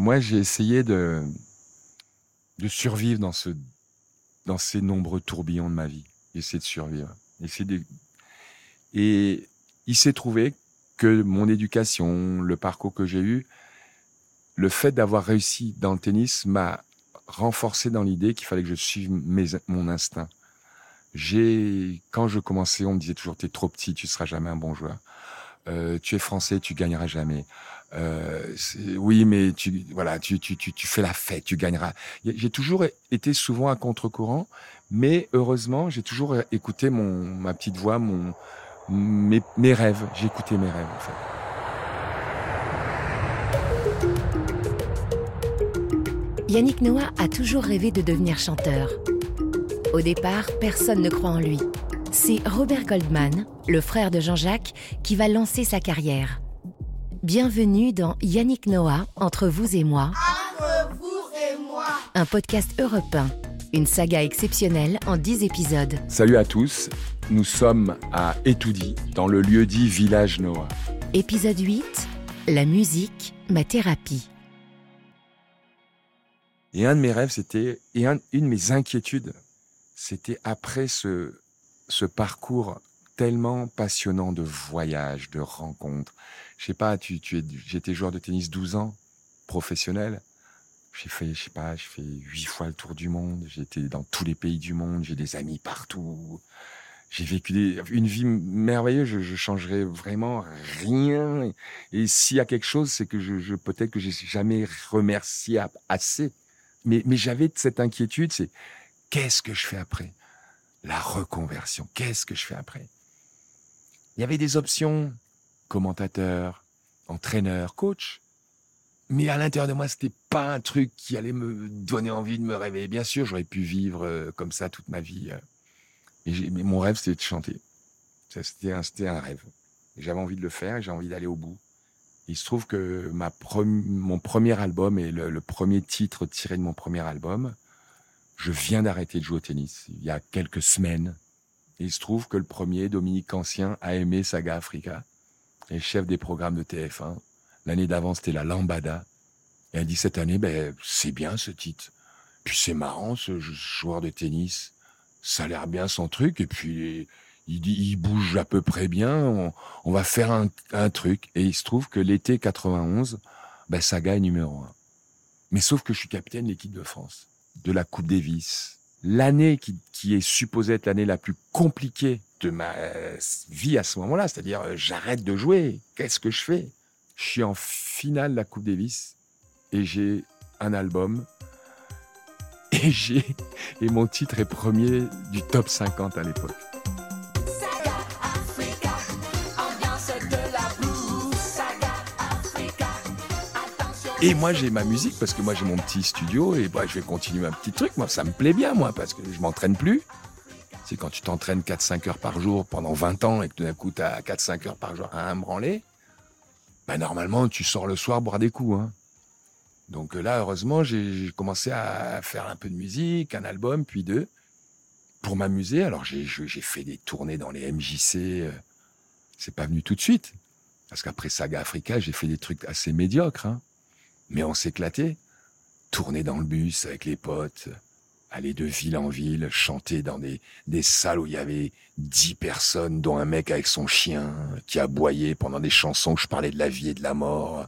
moi, j'ai essayé de, de survivre dans, ce, dans ces nombreux tourbillons de ma vie. J'ai de survivre. De... Et il s'est trouvé que mon éducation, le parcours que j'ai eu, le fait d'avoir réussi dans le tennis m'a renforcé dans l'idée qu'il fallait que je suive mon instinct. J'ai, quand je commençais, on me disait toujours, t'es trop petit, tu seras jamais un bon joueur. Euh, tu es français, tu gagneras jamais. Euh, oui, mais tu, voilà, tu, tu, tu, tu fais la fête, tu gagneras. J'ai toujours été souvent à contre-courant, mais heureusement, j'ai toujours écouté mon, ma petite voix, mon, mes, mes rêves. J'ai écouté mes rêves, en fait. Yannick Noah a toujours rêvé de devenir chanteur. Au départ, personne ne croit en lui. C'est Robert Goldman, le frère de Jean-Jacques, qui va lancer sa carrière. Bienvenue dans Yannick Noah, Entre vous et moi. Entre vous et moi. Un podcast européen. Une saga exceptionnelle en 10 épisodes. Salut à tous, nous sommes à Etoudi, dans le lieu dit Village Noah. Épisode 8 La musique, ma thérapie. Et un de mes rêves, c'était, et une de mes inquiétudes, c'était après ce, ce parcours tellement passionnant de voyages, de rencontres. Je sais pas, tu, tu j'étais joueur de tennis 12 ans, professionnel. J'ai fait, je sais pas, j'ai fait huit fois le tour du monde. J'étais dans tous les pays du monde. J'ai des amis partout. J'ai vécu des, une vie merveilleuse. Je, je changerais vraiment rien. Et s'il y a quelque chose, c'est que je, je peut-être que j'ai jamais remercié assez mais, mais j'avais cette inquiétude, c'est qu'est-ce que je fais après? La reconversion, qu'est-ce que je fais après? Il y avait des options, commentateur, entraîneur, coach. Mais à l'intérieur de moi, c'était pas un truc qui allait me donner envie de me réveiller. Bien sûr, j'aurais pu vivre euh, comme ça toute ma vie. Euh. Mais, mais mon rêve, c'était de chanter. C'était un, un rêve. J'avais envie de le faire et j'ai envie d'aller au bout. Il se trouve que ma mon premier album et le, premier titre tiré de mon premier album, je viens d'arrêter de jouer au tennis il y a quelques semaines. Et il se trouve que le premier, Dominique Ancien, a aimé Saga Africa, et chef des programmes de TF1. L'année d'avant, c'était la Lambada. Et elle dit cette année, ben, c'est bien ce titre. Puis c'est marrant, ce joueur de tennis. Ça a l'air bien son truc. Et puis, il dit, il bouge à peu près bien, on, va faire un, truc. Et il se trouve que l'été 91, ben, Saga est numéro un. Mais sauf que je suis capitaine de l'équipe de France, de la Coupe Davis. L'année qui, est supposée être l'année la plus compliquée de ma vie à ce moment-là, c'est-à-dire euh, j'arrête de jouer, qu'est-ce que je fais? Je suis en finale de la Coupe Davis et j'ai un album et j'ai et mon titre est premier du top 50 à l'époque. Et moi, j'ai ma musique parce que moi, j'ai mon petit studio et bah, je vais continuer un petit truc. Moi, ça me plaît bien, moi, parce que je m'entraîne plus. C'est quand tu t'entraînes 4-5 heures par jour pendant 20 ans et que d'un coup, tu as 4-5 heures par jour à un branler, bah, normalement, tu sors le soir boire des coups. Hein. Donc là, heureusement, j'ai commencé à faire un peu de musique, un album, puis deux, pour m'amuser. Alors, j'ai fait des tournées dans les MJC. Euh, c'est pas venu tout de suite. Parce qu'après Saga Africa, j'ai fait des trucs assez médiocres. Hein. Mais on s'éclatait. Tourner dans le bus avec les potes, aller de ville en ville, chanter dans des, des salles où il y avait dix personnes, dont un mec avec son chien qui aboyait pendant des chansons où je parlais de la vie et de la mort,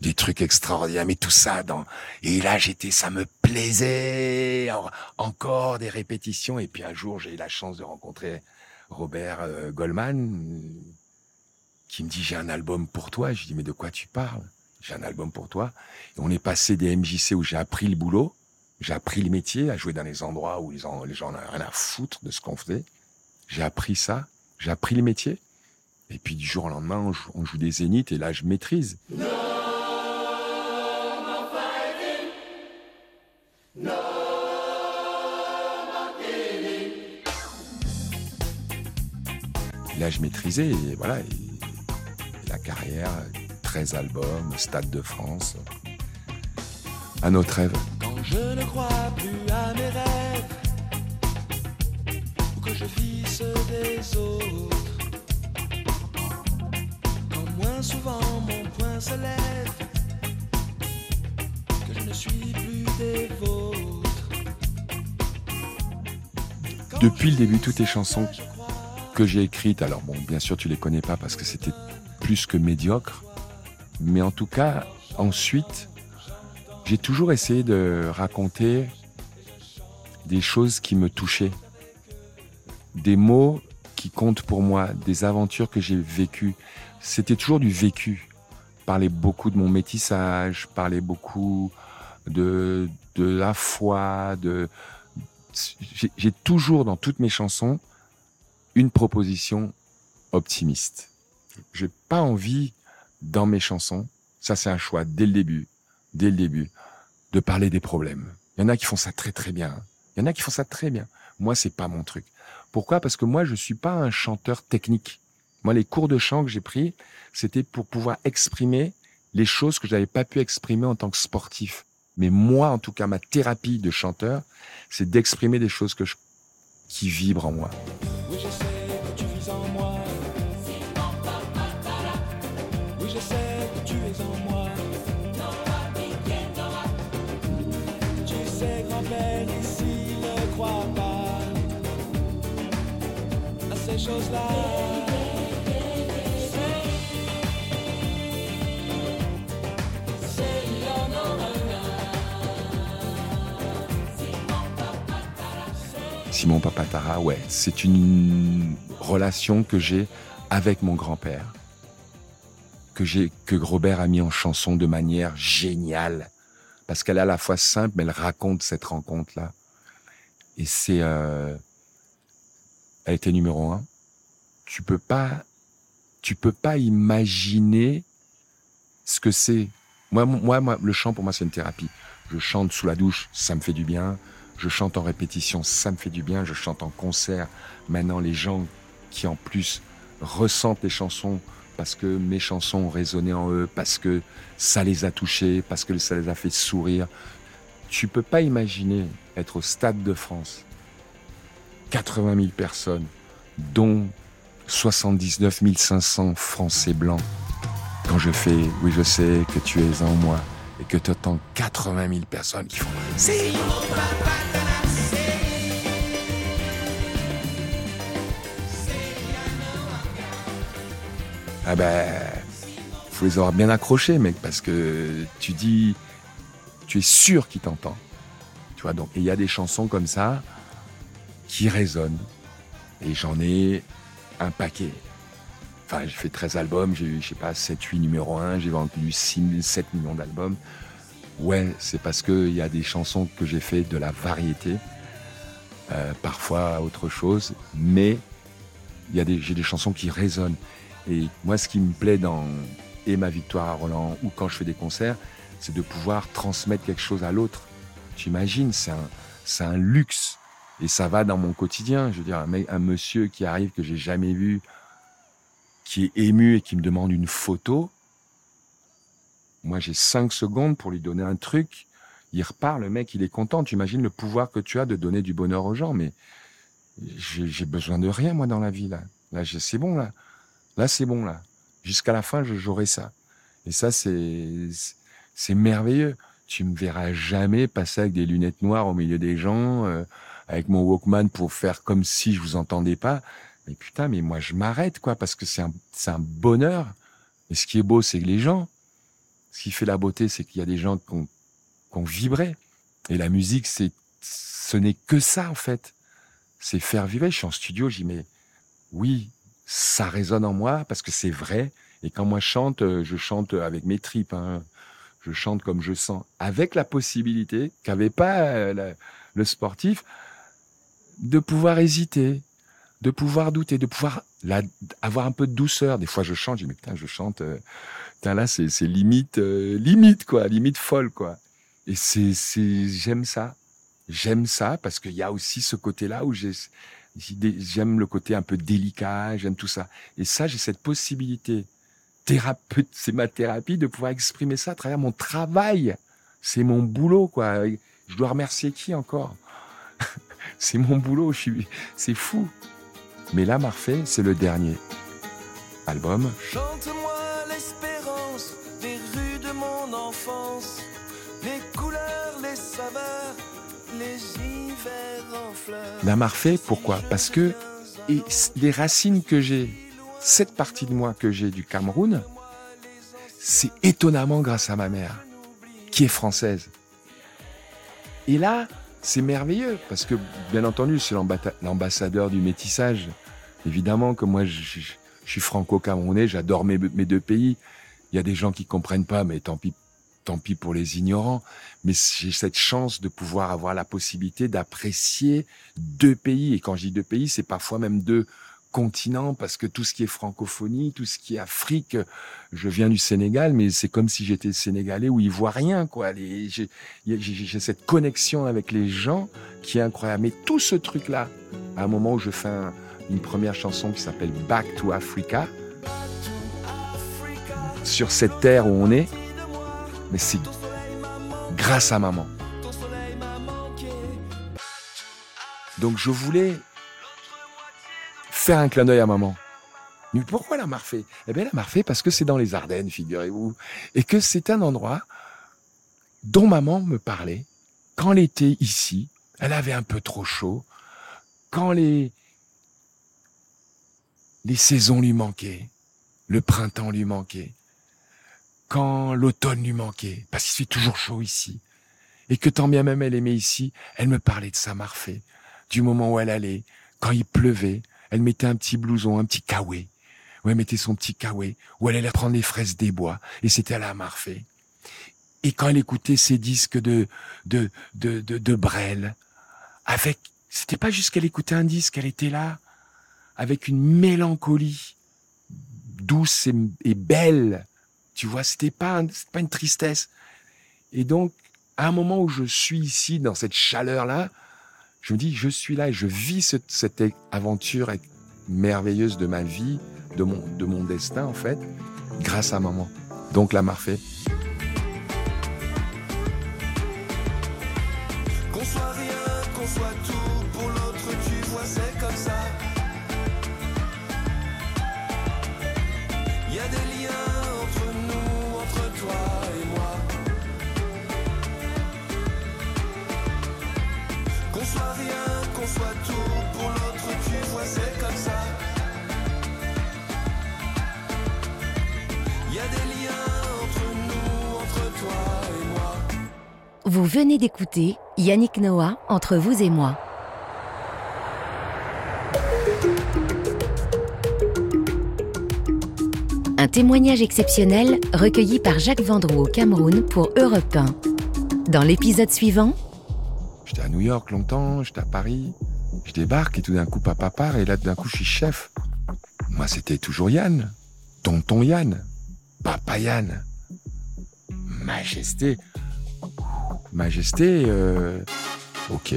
des trucs extraordinaires, mais tout ça dans... Et là, j'étais, ça me plaisait, encore des répétitions, et puis un jour, j'ai eu la chance de rencontrer Robert euh, Goldman, qui me dit, j'ai un album pour toi. Je dis, mais de quoi tu parles? J'ai un album pour toi. On est passé des MJC où j'ai appris le boulot, j'ai appris le métier, à jouer dans les endroits où les gens, n'ont rien à foutre de ce qu'on faisait. J'ai appris ça, j'ai appris le métier. Et puis du jour au lendemain, on joue, des zéniths et là, je maîtrise. là, je maîtrisais et voilà. La carrière 13 albums, Stade de France. À notre rêve. Quand je ne crois plus à mes rêves, ou que je vis ceux des autres, quand moins souvent mon poing se lève, ne suis plus des vôtres. Depuis le début, toutes les chansons que j'ai écrites, alors bon, bien sûr, tu les connais pas parce que c'était plus que médiocre, mais en tout cas, ensuite, j'ai toujours essayé de raconter des choses qui me touchaient, des mots qui comptent pour moi, des aventures que j'ai vécues. C'était toujours du vécu. Parler beaucoup de mon métissage, parler beaucoup de, de la foi, de, j'ai toujours dans toutes mes chansons une proposition optimiste. J'ai pas envie dans mes chansons, ça c'est un choix dès le début, dès le début, de parler des problèmes. Il y en a qui font ça très très bien. Il y en a qui font ça très bien. Moi, c'est pas mon truc. Pourquoi? Parce que moi, je suis pas un chanteur technique. Moi, les cours de chant que j'ai pris, c'était pour pouvoir exprimer les choses que je n'avais pas pu exprimer en tant que sportif. Mais moi, en tout cas, ma thérapie de chanteur, c'est d'exprimer des choses que je, qui vibrent en moi. Simon Papatara, ouais, c'est une relation que j'ai avec mon grand-père, que j'ai, que Robert a mis en chanson de manière géniale, parce qu'elle est à la fois simple, mais elle raconte cette rencontre-là. Et c'est, euh, elle était numéro un. Tu peux pas, tu peux pas imaginer ce que c'est. Moi, moi, moi, le chant pour moi c'est une thérapie. Je chante sous la douche, ça me fait du bien. Je chante en répétition, ça me fait du bien. Je chante en concert. Maintenant, les gens qui en plus ressentent les chansons parce que mes chansons ont résonné en eux, parce que ça les a touchés, parce que ça les a fait sourire. Tu peux pas imaginer être au Stade de France, 80 000 personnes, dont 79 500 Français blancs. Quand je fais, oui, je sais que tu es en moi, et que tu entends 80 000 personnes qui font, Ah ben, faut les avoir bien accrochés, mec, parce que tu dis, tu es sûr qu'il t'entend. Tu vois, donc, il y a des chansons comme ça qui résonnent. Et j'en ai un paquet. Enfin, j'ai fait 13 albums, j'ai eu, je sais pas, 7, 8 numéro 1, j'ai vendu 6, 7 millions d'albums. Ouais, c'est parce qu'il y a des chansons que j'ai fait de la variété, euh, parfois autre chose, mais j'ai des chansons qui résonnent. Et moi, ce qui me plaît dans et ma victoire à Roland ou quand je fais des concerts, c'est de pouvoir transmettre quelque chose à l'autre. Tu imagines, c'est un, c'est un luxe. Et ça va dans mon quotidien. Je veux dire, un, mec, un monsieur qui arrive que j'ai jamais vu, qui est ému et qui me demande une photo. Moi, j'ai cinq secondes pour lui donner un truc. Il repart, le mec, il est content. Tu imagines le pouvoir que tu as de donner du bonheur aux gens. Mais j'ai besoin de rien, moi, dans la vie, là. Là, c'est bon, là. Là, c'est bon, là. Jusqu'à la fin, j'aurai ça. Et ça, c'est, c'est merveilleux. Tu me verras jamais passer avec des lunettes noires au milieu des gens, euh, avec mon Walkman pour faire comme si je vous entendais pas. Mais putain, mais moi, je m'arrête, quoi, parce que c'est un, c'est un bonheur. Et ce qui est beau, c'est que les gens, ce qui fait la beauté, c'est qu'il y a des gens qui ont, qui ont vibré. Et la musique, c'est, ce n'est que ça, en fait. C'est faire vibrer. Je suis en studio, j'y mets, oui, ça résonne en moi parce que c'est vrai. Et quand moi je chante, euh, je chante avec mes tripes. hein. Je chante comme je sens, avec la possibilité qu'avait pas euh, le sportif de pouvoir hésiter, de pouvoir douter, de pouvoir la- avoir un peu de douceur. Des fois, je chante, je dis mais putain, je chante. euh, putain là, c'est limite, euh, limite quoi, limite folle quoi. Et c'est, j'aime ça. J'aime ça parce qu'il y a aussi ce côté-là où j'aime le côté un peu délicat, j'aime tout ça. Et ça, j'ai cette possibilité thérapeute, c'est ma thérapie de pouvoir exprimer ça à travers mon travail. C'est mon boulot, quoi. Je dois remercier qui encore? c'est mon boulot, c'est fou. Mais là, Marfait, c'est le dernier album. Chante-moi l'espérance des rues de mon enfance, les couleurs, les saveurs, les hivers en fleurs. La Marfait, pourquoi? Parce que et les racines que j'ai, cette partie de moi que j'ai du Cameroun, c'est étonnamment grâce à ma mère, qui est française. Et là, c'est merveilleux, parce que, bien entendu, c'est l'ambassadeur du métissage. Évidemment que moi, je, suis franco-camerounais, j'adore mes, mes, deux pays. Il y a des gens qui comprennent pas, mais tant pis, tant pis pour les ignorants. Mais j'ai cette chance de pouvoir avoir la possibilité d'apprécier deux pays. Et quand je dis deux pays, c'est parfois même deux continent parce que tout ce qui est francophonie, tout ce qui est Afrique, je viens du Sénégal, mais c'est comme si j'étais sénégalais ou ivoirien, quoi. J'ai cette connexion avec les gens qui est incroyable. Mais tout ce truc-là, à un moment où je fais une première chanson qui s'appelle Back to Africa, sur cette terre où on est, mais c'est grâce à maman. Donc je voulais faire un clin d'œil à maman. Mais pourquoi la Marfée Eh bien, la Marfée parce que c'est dans les Ardennes, figurez-vous, et que c'est un endroit dont maman me parlait quand était ici. Elle avait un peu trop chaud. Quand les les saisons lui manquaient, le printemps lui manquait, quand l'automne lui manquait, parce qu'il fait toujours chaud ici, et que tant bien même elle aimait ici, elle me parlait de sa Marfée, du moment où elle allait, quand il pleuvait, elle mettait un petit blouson, un petit kawé. Où elle mettait son petit kawé, où elle allait prendre les fraises des bois, et c'était à la Marfée. Et quand elle écoutait ses disques de, de, de, de, de Brel, avec, c'était pas juste qu'elle écoutait un disque, elle était là, avec une mélancolie douce et, belle. Tu vois, c'était pas, pas une tristesse. Et donc, à un moment où je suis ici, dans cette chaleur-là, je me dis, je suis là et je vis cette, aventure merveilleuse de ma vie, de mon, de mon destin en fait, grâce à maman. Donc la Marfée. Vous venez d'écouter Yannick Noah entre vous et moi. Un témoignage exceptionnel recueilli par Jacques Vendroux au Cameroun pour Europe 1. Dans l'épisode suivant, J'étais à New York longtemps, j'étais à Paris. Je débarque et tout d'un coup papa part et là d'un coup je suis chef. Moi c'était toujours Yann. Tonton Yann. Papa Yann. Majesté. Majesté, euh... ok.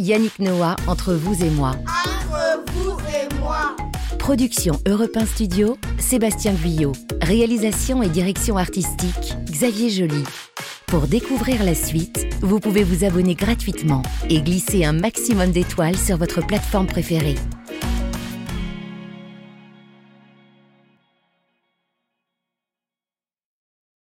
Yannick Noah entre vous et moi. Entre vous et moi. Production Europe 1 Studio, Sébastien Guyot. Réalisation et direction artistique, Xavier Joly. Pour découvrir la suite, vous pouvez vous abonner gratuitement et glisser un maximum d'étoiles sur votre plateforme préférée.